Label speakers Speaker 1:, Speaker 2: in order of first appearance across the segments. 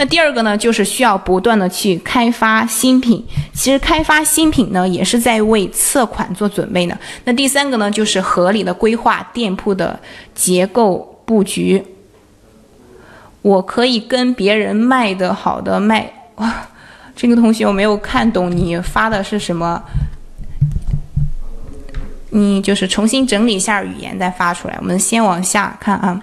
Speaker 1: 那第二个呢，就是需要不断的去开发新品。其实开发新品呢，也是在为测款做准备呢。那第三个呢，就是合理的规划店铺的结构布局。我可以跟别人卖的好的卖哇，这个同学我没有看懂你发的是什么，你就是重新整理一下语言再发出来。我们先往下看啊。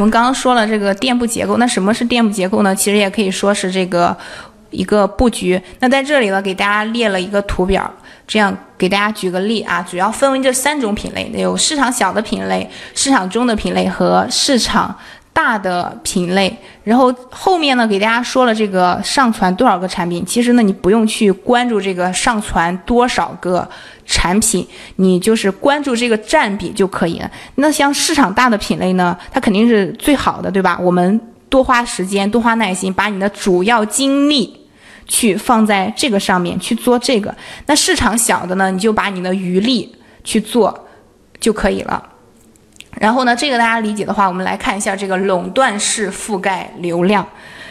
Speaker 1: 我们刚刚说了这个店铺结构，那什么是店铺结构呢？其实也可以说是这个一个布局。那在这里呢，给大家列了一个图表，这样给大家举个例啊，主要分为这三种品类，有市场小的品类、市场中的品类和市场。大的品类，然后后面呢，给大家说了这个上传多少个产品。其实呢，你不用去关注这个上传多少个产品，你就是关注这个占比就可以了。那像市场大的品类呢，它肯定是最好的，对吧？我们多花时间，多花耐心，把你的主要精力去放在这个上面去做这个。那市场小的呢，你就把你的余力去做就可以了。然后呢，这个大家理解的话，我们来看一下这个垄断式覆盖流量。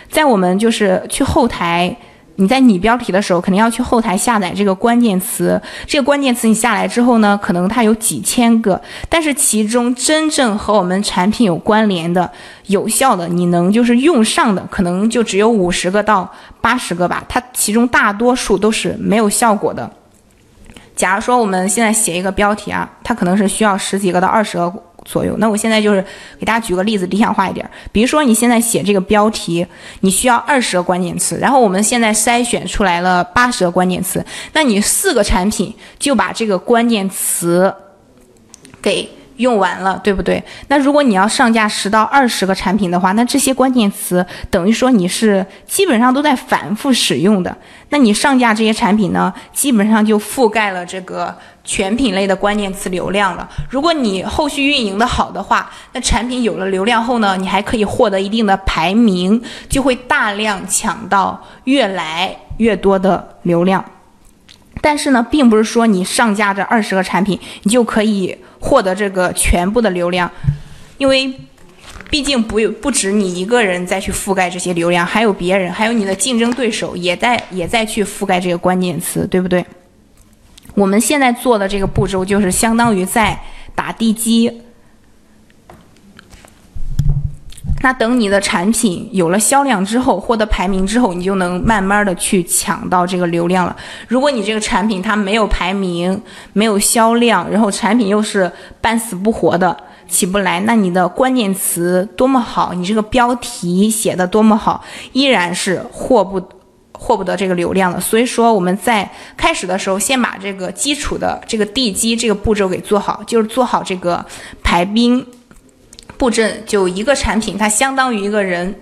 Speaker 1: 在我们就是去后台，你在拟标题的时候，肯定要去后台下载这个关键词。这个关键词你下来之后呢，可能它有几千个，但是其中真正和我们产品有关联的、有效的，你能就是用上的，可能就只有五十个到八十个吧。它其中大多数都是没有效果的。假如说我们现在写一个标题啊，它可能是需要十几个到二十个。左右，那我现在就是给大家举个例子，理想化一点。比如说你现在写这个标题，你需要二十个关键词，然后我们现在筛选出来了八十个关键词，那你四个产品就把这个关键词给。用完了，对不对？那如果你要上架十到二十个产品的话，那这些关键词等于说你是基本上都在反复使用的。那你上架这些产品呢，基本上就覆盖了这个全品类的关键词流量了。如果你后续运营的好的话，那产品有了流量后呢，你还可以获得一定的排名，就会大量抢到越来越多的流量。但是呢，并不是说你上架这二十个产品，你就可以。获得这个全部的流量，因为毕竟不不止你一个人在去覆盖这些流量，还有别人，还有你的竞争对手也在也在去覆盖这个关键词，对不对？我们现在做的这个步骤就是相当于在打地基。那等你的产品有了销量之后，获得排名之后，你就能慢慢的去抢到这个流量了。如果你这个产品它没有排名，没有销量，然后产品又是半死不活的起不来，那你的关键词多么好，你这个标题写的多么好，依然是获不获不得这个流量的。所以说我们在开始的时候，先把这个基础的这个地基这个步骤给做好，就是做好这个排兵。布阵就一个产品，它相当于一个人。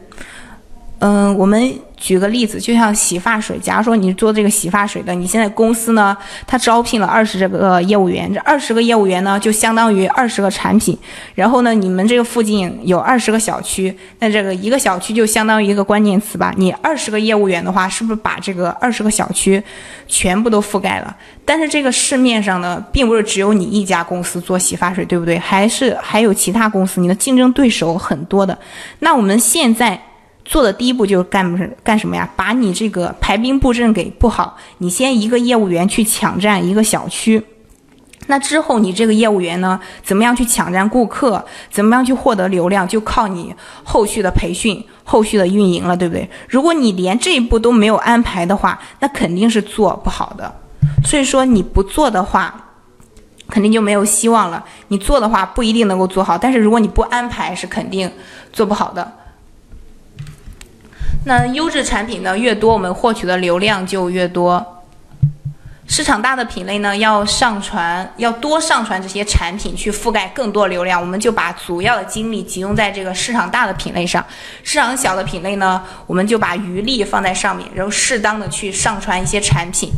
Speaker 1: 嗯，我们。举个例子，就像洗发水，假如说你做这个洗发水的，你现在公司呢，它招聘了二十这个业务员，这二十个业务员呢，就相当于二十个产品。然后呢，你们这个附近有二十个小区，那这个一个小区就相当于一个关键词吧。你二十个业务员的话，是不是把这个二十个小区全部都覆盖了？但是这个市面上呢，并不是只有你一家公司做洗发水，对不对？还是还有其他公司，你的竞争对手很多的。那我们现在。做的第一步就是干什干什么呀？把你这个排兵布阵给布好。你先一个业务员去抢占一个小区，那之后你这个业务员呢，怎么样去抢占顾客？怎么样去获得流量？就靠你后续的培训、后续的运营了，对不对？如果你连这一步都没有安排的话，那肯定是做不好的。所以说你不做的话，肯定就没有希望了。你做的话不一定能够做好，但是如果你不安排，是肯定做不好的。那优质产品呢越多，我们获取的流量就越多。市场大的品类呢，要上传，要多上传这些产品去覆盖更多流量，我们就把主要的精力集中在这个市场大的品类上。市场小的品类呢，我们就把余力放在上面，然后适当的去上传一些产品。